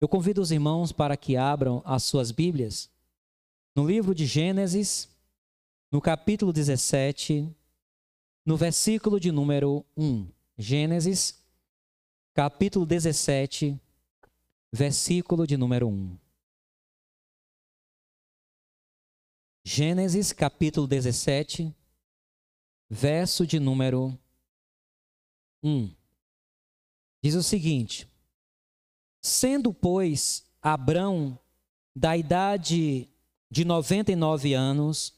Eu convido os irmãos para que abram as suas Bíblias no livro de Gênesis, no capítulo 17, no versículo de número 1. Gênesis, capítulo 17, versículo de número 1. Gênesis, capítulo 17, verso de número 1. Diz o seguinte: Sendo, pois, Abrão da idade de 99 anos,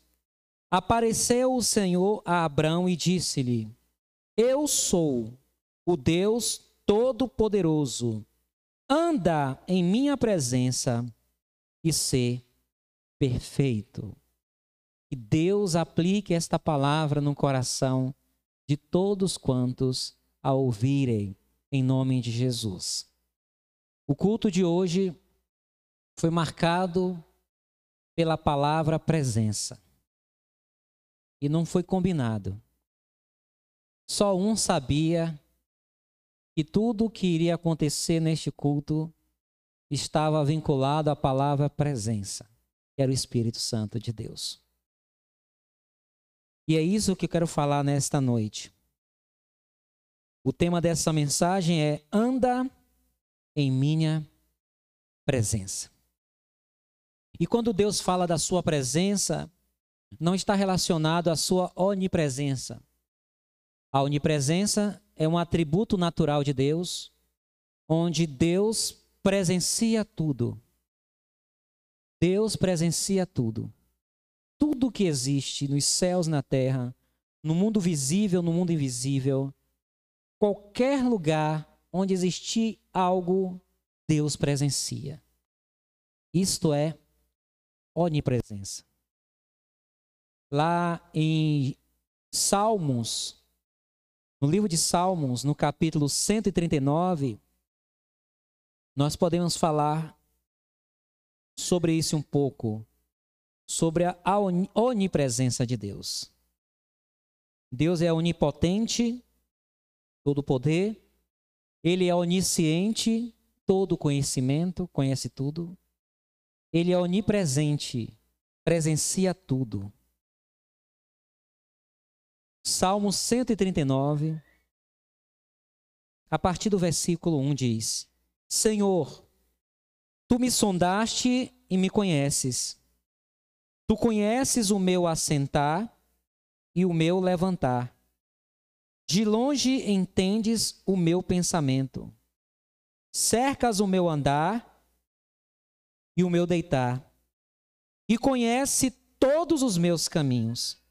apareceu o Senhor a Abrão e disse-lhe: Eu sou o Deus Todo-Poderoso. Anda em minha presença e ser perfeito. Que Deus aplique esta palavra no coração de todos quantos a ouvirem, em nome de Jesus. O culto de hoje foi marcado pela palavra presença. E não foi combinado. Só um sabia que tudo o que iria acontecer neste culto estava vinculado à palavra presença, que era o Espírito Santo de Deus. E é isso que eu quero falar nesta noite. O tema dessa mensagem é anda em minha presença. E quando Deus fala da sua presença, não está relacionado à sua onipresença. A onipresença é um atributo natural de Deus, onde Deus presencia tudo. Deus presencia tudo. Tudo que existe nos céus, na terra, no mundo visível, no mundo invisível, qualquer lugar onde existir algo, Deus presencia. Isto é onipresença. Lá em Salmos, no livro de Salmos, no capítulo 139, nós podemos falar sobre isso um pouco, sobre a onipresença de Deus. Deus é onipotente, todo poder, ele é onisciente, todo conhecimento, conhece tudo. Ele é onipresente, presencia tudo. Salmo 139, a partir do versículo 1 diz: Senhor, tu me sondaste e me conheces. Tu conheces o meu assentar e o meu levantar. De longe entendes o meu pensamento. Cercas o meu andar e o meu deitar, e conhece todos os meus caminhos.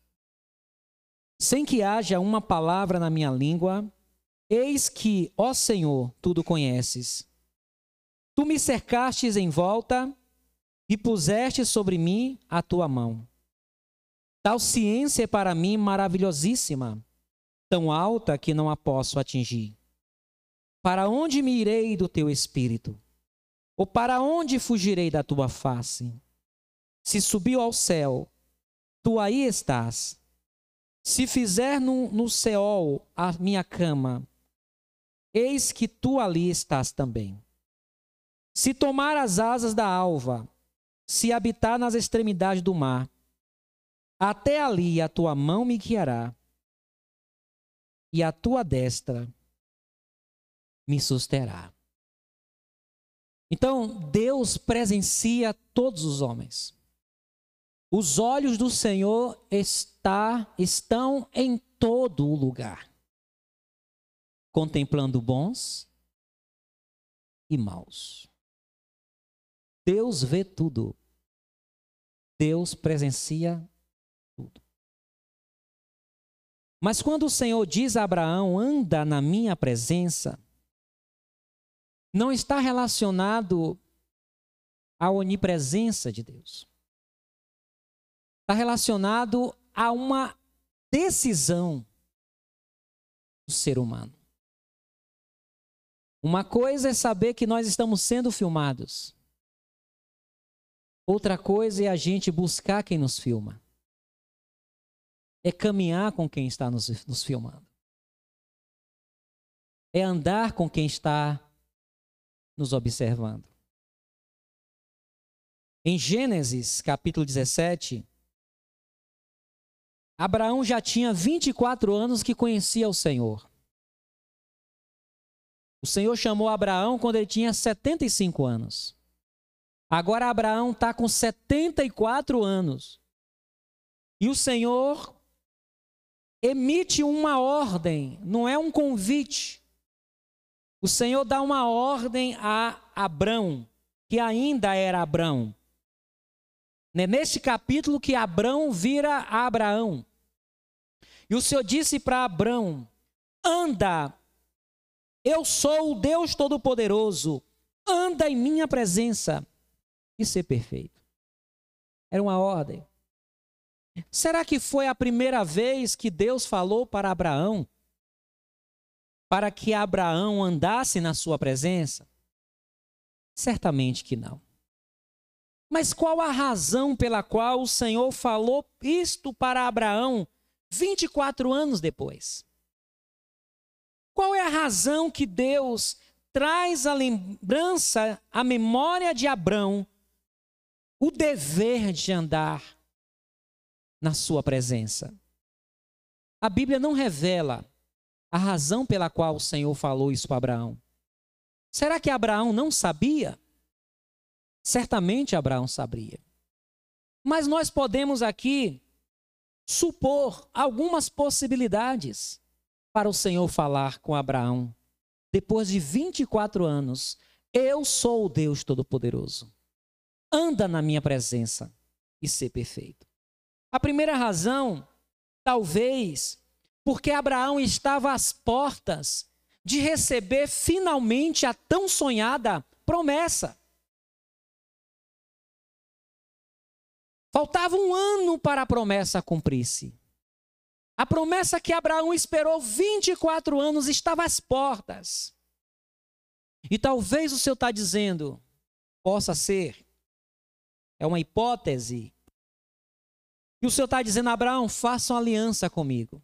Sem que haja uma palavra na minha língua, eis que, ó Senhor, tudo conheces. Tu me cercastes em volta e puseste sobre mim a tua mão. Tal ciência é para mim maravilhosíssima, tão alta que não a posso atingir. Para onde me irei do teu espírito? Ou para onde fugirei da tua face? Se subiu ao céu, tu aí estás. Se fizer no, no a minha cama, eis que tu ali estás também. Se tomar as asas da alva, se habitar nas extremidades do mar, até ali a tua mão me guiará, e a tua destra me susterá. Então, Deus presencia todos os homens. Os olhos do Senhor está, estão em todo o lugar, contemplando bons e maus. Deus vê tudo. Deus presencia Mas quando o Senhor diz a Abraão: anda na minha presença, não está relacionado à onipresença de Deus. Está relacionado a uma decisão do ser humano. Uma coisa é saber que nós estamos sendo filmados. Outra coisa é a gente buscar quem nos filma. É caminhar com quem está nos, nos filmando. É andar com quem está nos observando. Em Gênesis, capítulo 17, Abraão já tinha 24 anos que conhecia o Senhor. O Senhor chamou Abraão quando ele tinha 75 anos. Agora Abraão está com 74 anos. E o Senhor emite uma ordem, não é um convite. O Senhor dá uma ordem a Abrão, que ainda era Abrão. É neste capítulo que Abrão vira Abraão. E o Senhor disse para Abrão: Anda, eu sou o Deus Todo-Poderoso, anda em minha presença e ser perfeito. Era uma ordem. Será que foi a primeira vez que Deus falou para Abraão para que Abraão andasse na sua presença? Certamente que não. Mas qual a razão pela qual o Senhor falou isto para Abraão 24 anos depois? Qual é a razão que Deus traz a lembrança, a memória de Abraão, o dever de andar na sua presença? A Bíblia não revela a razão pela qual o Senhor falou isso para Abraão. Será que Abraão não sabia? Certamente Abraão sabia. Mas nós podemos aqui supor algumas possibilidades para o Senhor falar com Abraão. Depois de 24 anos, eu sou o Deus Todo-Poderoso. Anda na minha presença e ser perfeito. A primeira razão, talvez, porque Abraão estava às portas de receber finalmente a tão sonhada promessa. Faltava um ano para a promessa cumprir-se. A promessa que Abraão esperou 24 anos estava às portas. E talvez o Senhor está dizendo, possa ser, é uma hipótese. E o Senhor está dizendo, Abraão, faça uma aliança comigo.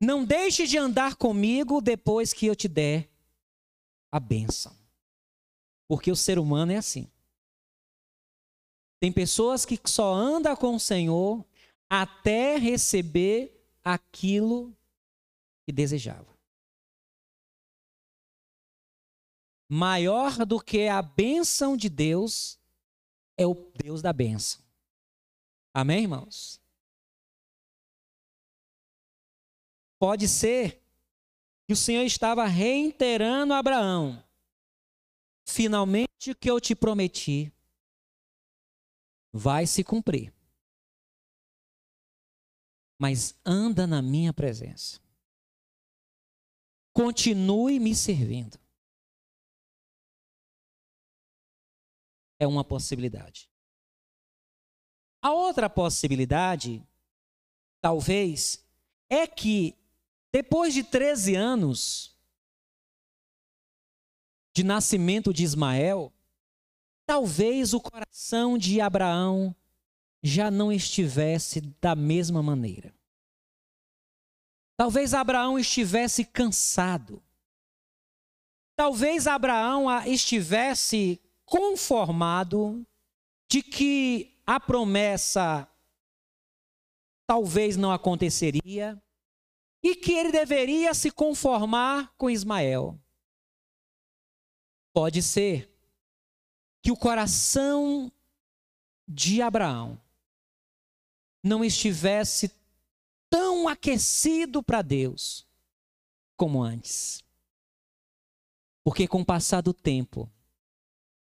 Não deixe de andar comigo depois que eu te der a bênção. Porque o ser humano é assim. Tem pessoas que só andam com o Senhor até receber aquilo que desejava. Maior do que a bênção de Deus é o Deus da bênção. Amém, irmãos? Pode ser que o Senhor estava reiterando a Abraão: finalmente o que eu te prometi vai se cumprir. Mas anda na minha presença. Continue me servindo. É uma possibilidade. A outra possibilidade, talvez, é que depois de 13 anos de nascimento de Ismael, talvez o coração de Abraão já não estivesse da mesma maneira. Talvez Abraão estivesse cansado. Talvez Abraão estivesse conformado de que a promessa talvez não aconteceria, e que ele deveria se conformar com Ismael. Pode ser que o coração de Abraão não estivesse tão aquecido para Deus como antes. Porque com o passar do tempo,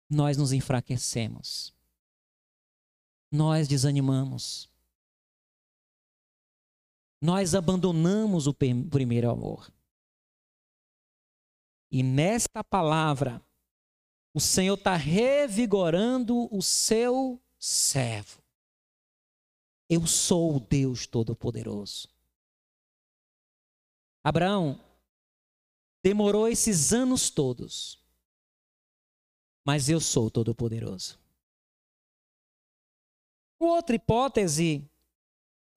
nós nos enfraquecemos. Nós desanimamos nós abandonamos o primeiro amor. E nesta palavra, o Senhor está revigorando o seu servo. Eu sou o Deus Todo-Poderoso. Abraão demorou esses anos todos, mas eu sou Todo-Poderoso. Outra hipótese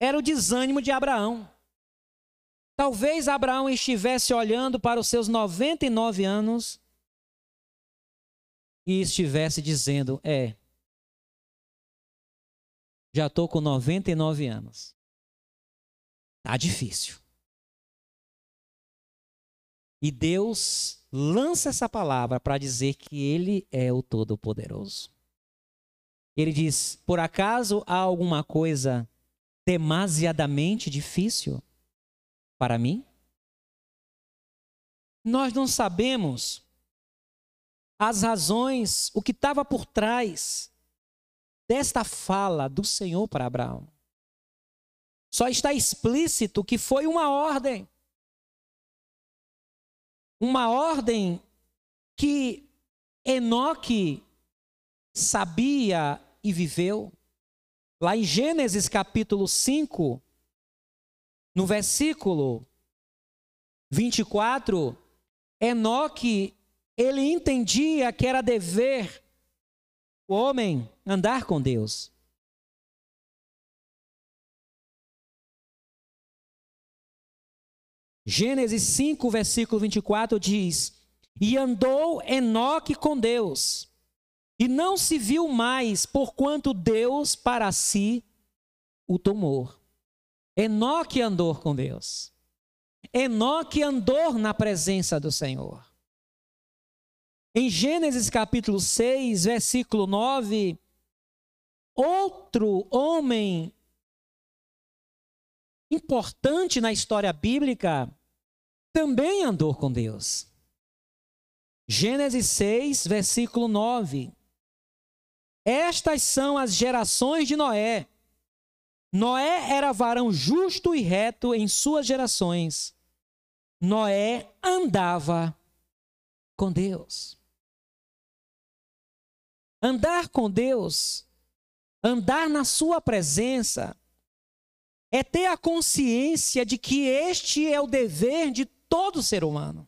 era o desânimo de Abraão. Talvez Abraão estivesse olhando para os seus 99 anos e estivesse dizendo: É, Já estou com 99 anos. Tá difícil. E Deus lança essa palavra para dizer que Ele é o Todo-Poderoso. Ele diz: Por acaso há alguma coisa demasiadamente difícil para mim? Nós não sabemos as razões, o que estava por trás desta fala do Senhor para Abraão. Só está explícito que foi uma ordem. Uma ordem que Enoque sabia e viveu. Lá em Gênesis capítulo 5, no versículo 24, Enoque, ele entendia que era dever o homem andar com Deus. Gênesis 5, versículo 24 diz: E andou Enoque com Deus, e não se viu mais, porquanto Deus para si o tomou. Enoque andou com Deus. Enoque andou na presença do Senhor. Em Gênesis capítulo 6, versículo 9, outro homem importante na história bíblica também andou com Deus. Gênesis 6, versículo 9. Estas são as gerações de Noé. Noé era varão justo e reto em suas gerações. Noé andava com Deus. Andar com Deus, andar na Sua presença, é ter a consciência de que este é o dever de todo ser humano.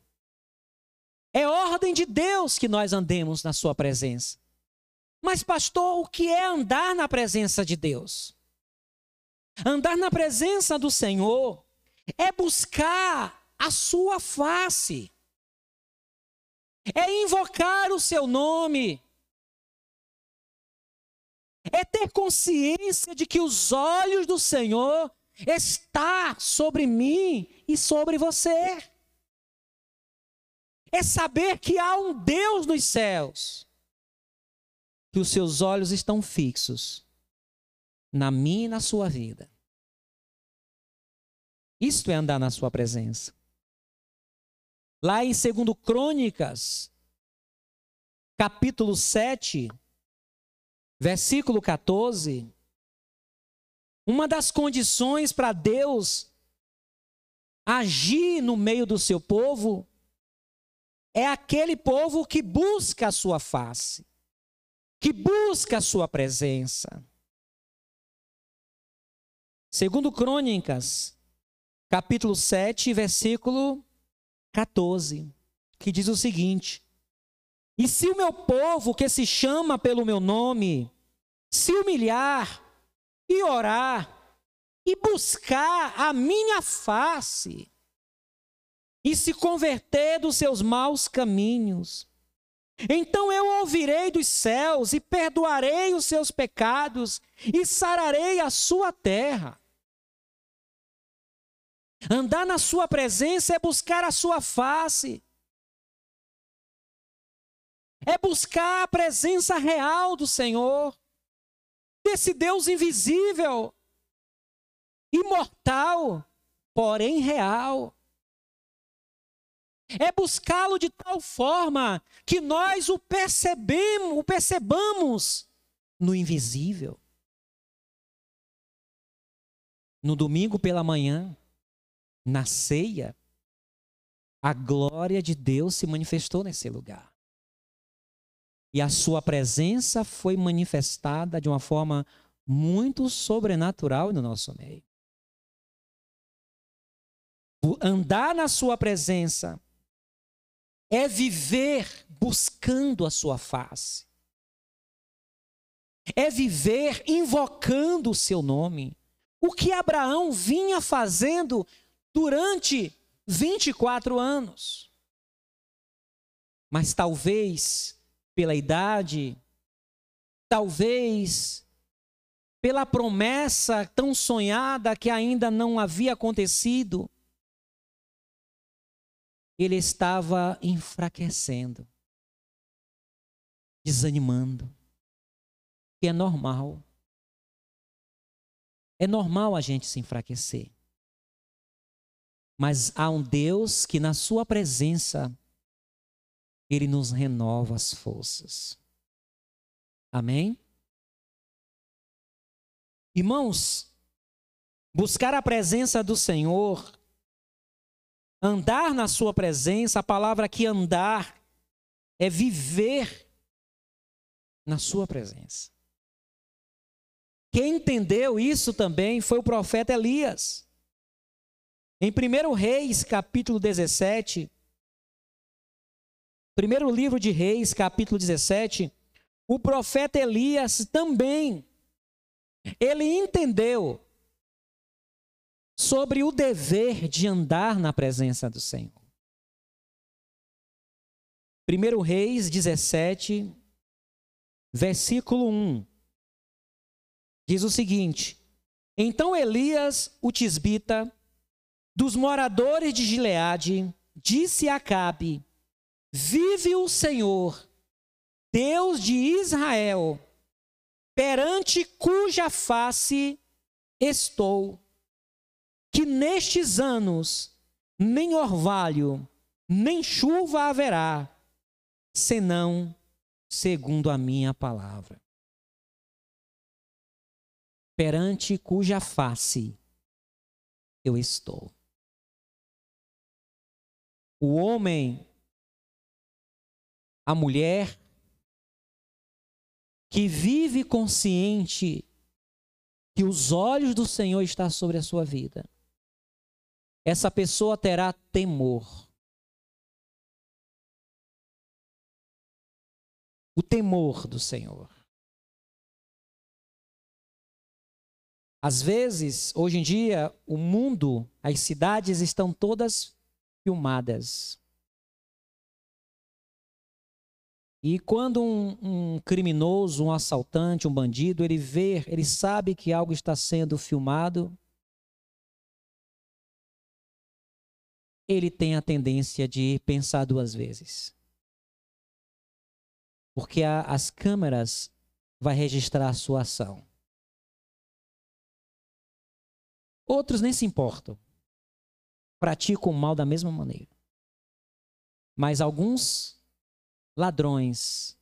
É ordem de Deus que nós andemos na Sua presença. Mas, pastor, o que é andar na presença de Deus? Andar na presença do Senhor é buscar a Sua face, é invocar o Seu nome, é ter consciência de que os olhos do Senhor está sobre mim e sobre você. É saber que há um Deus nos céus, que os seus olhos estão fixos na minha e na sua vida. Isto é andar na sua presença. Lá em 2 Crônicas, capítulo 7, versículo 14, uma das condições para Deus agir no meio do seu povo é aquele povo que busca a sua face, que busca a sua presença. Segundo Crônicas, capítulo 7, versículo 14, que diz o seguinte: e se o meu povo, que se chama pelo meu nome, se humilhar e orar e buscar a minha face e se converter dos seus maus caminhos, então eu ouvirei dos céus e perdoarei os seus pecados e sararei a sua terra. Andar na sua presença é buscar a sua face é buscar a presença real do Senhor, desse Deus invisível, imortal, porém real. É buscá-lo de tal forma que nós o percebemos, o percebamos no invisível. No domingo pela manhã, na ceia, a glória de Deus se manifestou nesse lugar e a sua presença foi manifestada de uma forma muito sobrenatural no nosso meio. Andar na sua presença é viver buscando a sua face. É viver invocando o seu nome. O que Abraão vinha fazendo durante 24 anos. Mas talvez pela idade, talvez pela promessa tão sonhada que ainda não havia acontecido, ele estava enfraquecendo, desanimando, que é normal. É normal a gente se enfraquecer. Mas há um Deus que, na Sua presença, Ele nos renova as forças. Amém? Irmãos, buscar a presença do Senhor, andar na Sua presença, a palavra aqui andar é viver na Sua presença. Quem entendeu isso também foi o profeta Elias. Em 1 Reis, capítulo 17, primeiro livro de Reis, capítulo 17, o profeta Elias também ele entendeu sobre o dever de andar na presença do Senhor. 1 Reis 17, versículo 1, diz o seguinte: Então Elias, o tisbita, dos moradores de Gileade, disse a Acabe: Vive o Senhor, Deus de Israel, perante cuja face estou, que nestes anos nem orvalho, nem chuva haverá, senão segundo a minha palavra. Perante cuja face eu estou. O homem, a mulher, que vive consciente que os olhos do Senhor estão sobre a sua vida, essa pessoa terá temor. O temor do Senhor. Às vezes, hoje em dia, o mundo, as cidades estão todas filmadas. E quando um, um, criminoso, um assaltante, um bandido, ele vê, ele sabe que algo está sendo filmado, ele tem a tendência de pensar duas vezes. Porque a, as câmeras vai registrar a sua ação. Outros nem se importam. Praticam o mal da mesma maneira. Mas alguns ladrões,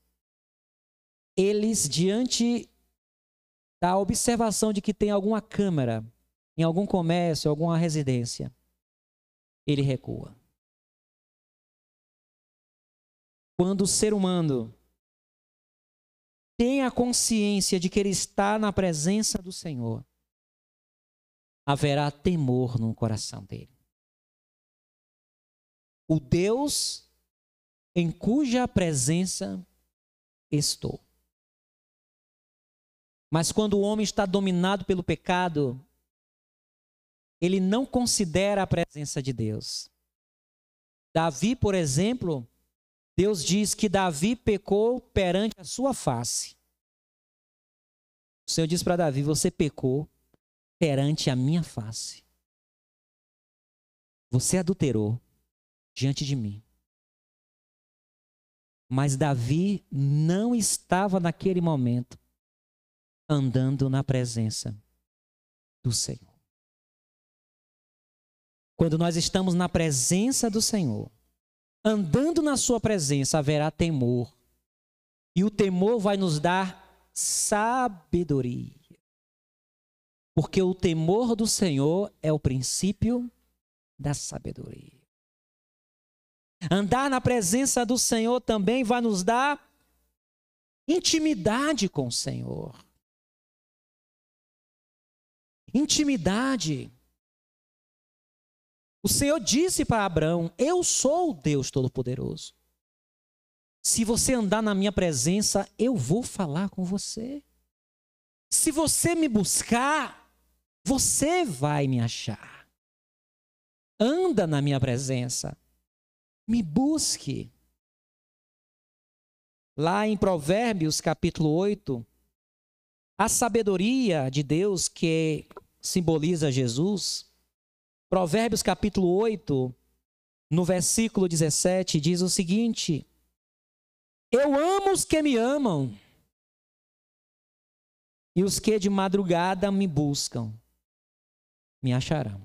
eles, diante da observação de que tem alguma câmera em algum comércio, alguma residência, ele recua. Quando o ser humano tem a consciência de que ele está na presença do Senhor, haverá temor no coração dele. O Deus em cuja presença estou. Mas quando o homem está dominado pelo pecado, ele não considera a presença de Deus. Davi, por exemplo, Deus diz que Davi pecou perante a sua face. O Senhor diz para Davi: Você pecou perante a minha face. Você adulterou diante de mim. Mas Davi não estava naquele momento andando na presença do Senhor. Quando nós estamos na presença do Senhor, andando na Sua presença, haverá temor. E o temor vai nos dar sabedoria. Porque o temor do Senhor é o princípio da sabedoria. Andar na presença do Senhor também vai nos dar intimidade com o Senhor. Intimidade. O Senhor disse para Abraão: Eu sou o Deus Todo-Poderoso. Se você andar na minha presença, eu vou falar com você. Se você me buscar, você vai me achar. Anda na minha presença me busque. Lá em Provérbios, capítulo 8, A sabedoria de Deus que simboliza Jesus, Provérbios capítulo 8, no versículo 17, diz o seguinte: Eu amo os que me amam, e os que de madrugada me buscam, me acharão.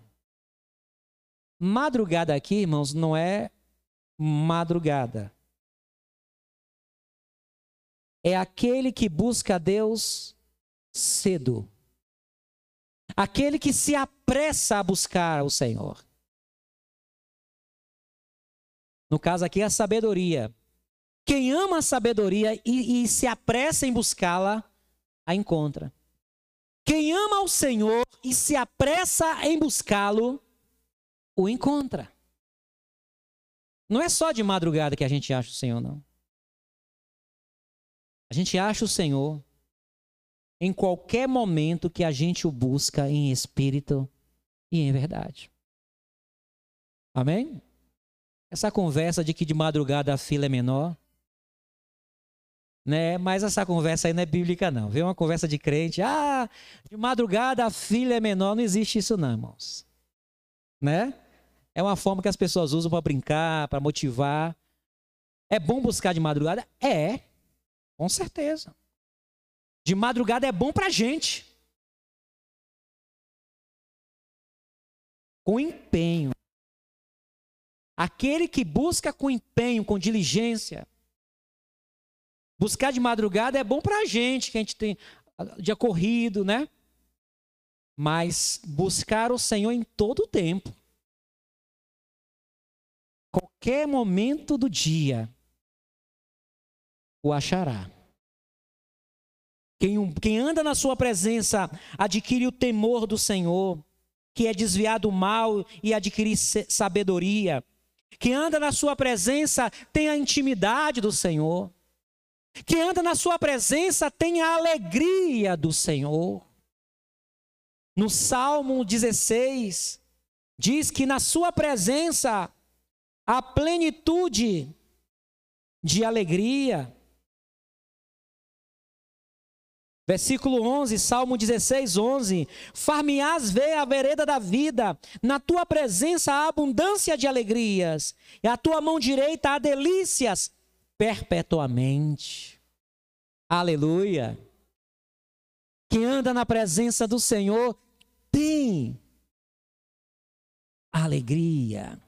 Madrugada aqui, irmãos, não é madrugada. É aquele que busca a Deus cedo. Aquele que se apressa a buscar o Senhor. No caso aqui, a sabedoria. Quem ama a sabedoria e, e se apressa em buscá-la, a encontra. Quem ama o Senhor e se apressa em buscá-lo, o encontra. Não é só de madrugada que a gente acha o Senhor, não. A gente acha o Senhor em qualquer momento que a gente o busca em espírito e em verdade. Amém? Essa conversa de que de madrugada a fila é menor, né? Mas essa conversa aí não é bíblica, não. Vê uma conversa de crente, ah, de madrugada a filha é menor, não existe isso, não, irmãos. Né? É uma forma que as pessoas usam para brincar, para motivar. É bom buscar de madrugada? É, com certeza. De madrugada é bom para a gente. Com empenho. Aquele que busca com empenho, com diligência, Buscar de madrugada é bom para a gente, que a gente tem dia corrido, né? Mas buscar o Senhor em todo o tempo. Qualquer momento do dia o achará. Quem, quem anda na sua presença adquire o temor do Senhor, que é desviar do mal e adquirir sabedoria. Quem anda na sua presença tem a intimidade do Senhor. Quem anda na sua presença tem a alegria do Senhor. No Salmo 16, diz que na sua presença há plenitude de alegria. Versículo 11, Salmo 16, 11. Far-me-ás ver a vereda da vida, na tua presença há abundância de alegrias, e a tua mão direita há delícias perpetuamente. Aleluia. Quem anda na presença do Senhor tem alegria.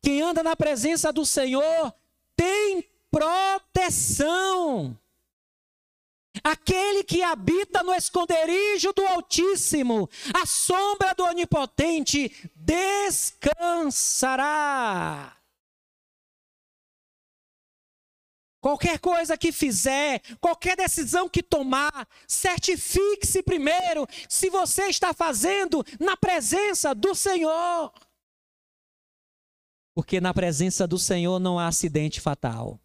Quem anda na presença do Senhor tem proteção. Aquele que habita no esconderijo do Altíssimo, a sombra do Onipotente, descansará. Qualquer coisa que fizer, qualquer decisão que tomar, certifique-se primeiro se você está fazendo na presença do Senhor. Porque na presença do Senhor não há acidente fatal.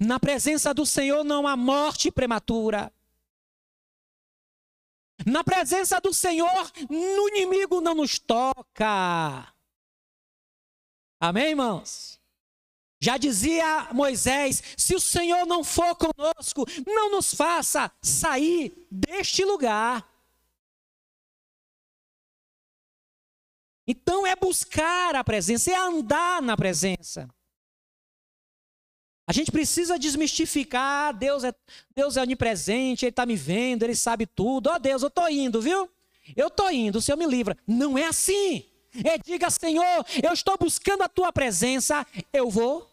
Na presença do Senhor não há morte prematura. Na presença do Senhor, o inimigo não nos toca. Amém, irmãos? Já dizia Moisés: se o Senhor não for conosco, não nos faça sair deste lugar. Então é buscar a presença, é andar na presença. A gente precisa desmistificar, Deus é, Deus é onipresente, Ele está me vendo, Ele sabe tudo. Ó oh, Deus, eu estou indo, viu? Eu estou indo, o Senhor me livra. Não é assim. É diga, Senhor, eu estou buscando a tua presença, eu vou.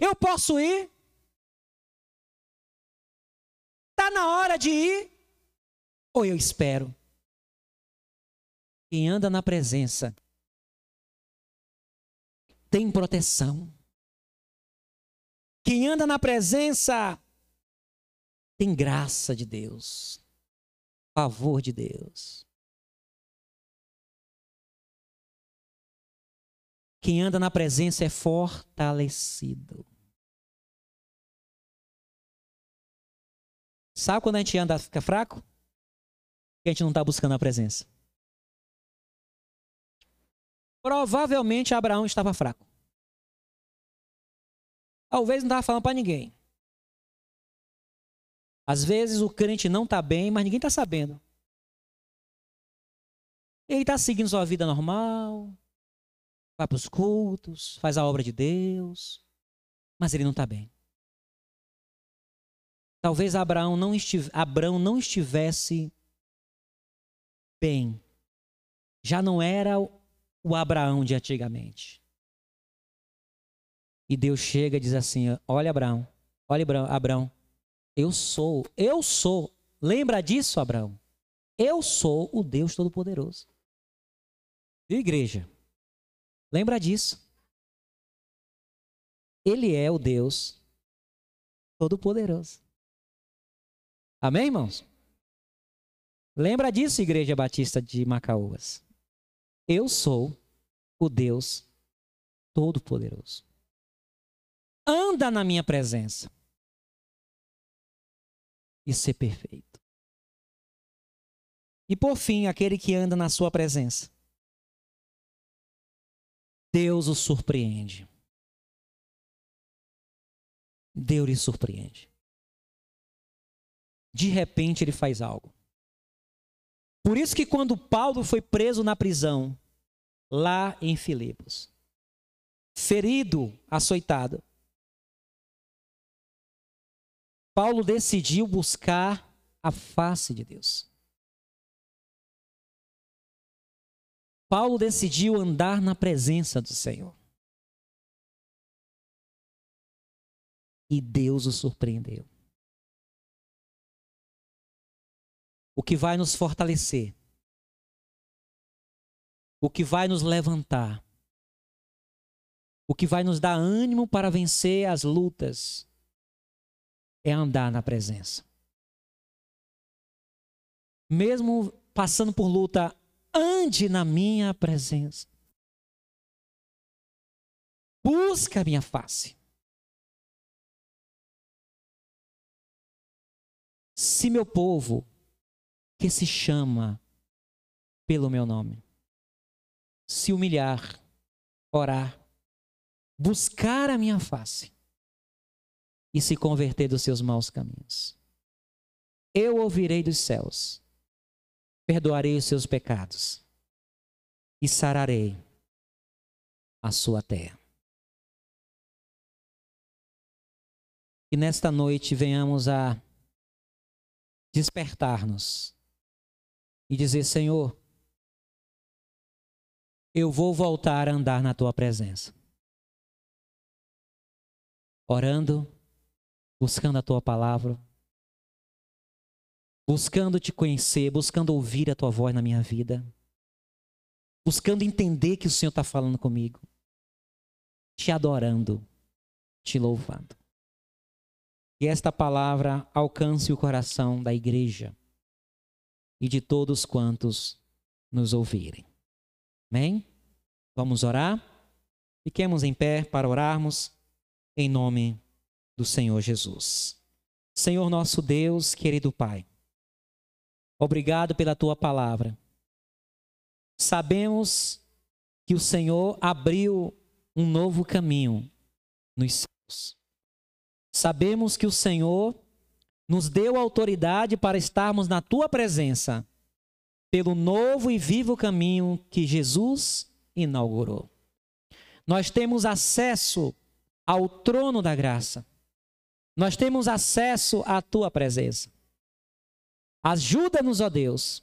Eu posso ir? Está na hora de ir? Ou eu espero? Quem anda na presença tem proteção. Quem anda na presença tem graça de Deus, favor de Deus. Quem anda na presença é fortalecido. Sabe quando a gente anda fica fraco? A gente não está buscando a presença. Provavelmente Abraão estava fraco. Talvez não estava falando para ninguém. Às vezes o crente não está bem, mas ninguém está sabendo. Ele está seguindo sua vida normal, vai para os cultos, faz a obra de Deus, mas ele não está bem. Talvez Abraão não, Abraão não estivesse bem. Já não era o Abraão de antigamente. E Deus chega e diz assim: Olha, Abraão, olha, Abraão, eu sou, eu sou. Lembra disso, Abraão? Eu sou o Deus Todo-Poderoso. E igreja? Lembra disso? Ele é o Deus Todo-Poderoso. Amém, irmãos? Lembra disso, Igreja Batista de Macaúas? Eu sou o Deus Todo-Poderoso. Anda na minha presença e ser perfeito. E por fim, aquele que anda na sua presença. Deus o surpreende. Deus lhe surpreende de repente ele faz algo. Por isso que quando Paulo foi preso na prisão, lá em Filipos, ferido, açoitado, Paulo decidiu buscar a face de Deus. Paulo decidiu andar na presença do Senhor. E Deus o surpreendeu. o que vai nos fortalecer, o que vai nos levantar, o que vai nos dar ânimo para vencer as lutas, é andar na presença. Mesmo passando por luta, ande na minha presença. Busca a minha face. Se meu povo que se chama pelo meu nome. Se humilhar, orar, buscar a minha face e se converter dos seus maus caminhos. Eu ouvirei dos céus, perdoarei os seus pecados e sararei a sua terra. E nesta noite venhamos a despertar-nos e dizer: Senhor, eu vou voltar a andar na tua presença. Orando, buscando a tua palavra, buscando te conhecer, buscando ouvir a tua voz na minha vida, buscando entender que o Senhor está falando comigo, te adorando, te louvando. E esta palavra alcance o coração da igreja e de todos quantos nos ouvirem. Amém? Vamos orar? Fiquemos em pé para orarmos em nome do Senhor Jesus. Senhor nosso Deus, querido Pai, obrigado pela tua palavra. Sabemos que o Senhor abriu um novo caminho nos céus. Sabemos que o Senhor nos deu autoridade para estarmos na tua presença, pelo novo e vivo caminho que Jesus inaugurou. Nós temos acesso ao trono da graça. Nós temos acesso à tua presença. Ajuda-nos, ó Deus,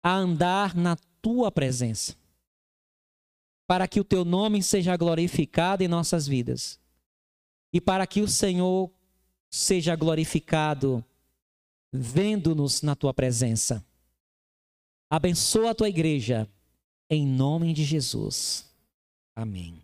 a andar na tua presença, para que o teu nome seja glorificado em nossas vidas e para que o Senhor seja glorificado vendo-nos na tua presença. Abençoa a tua igreja, em nome de Jesus. Amém.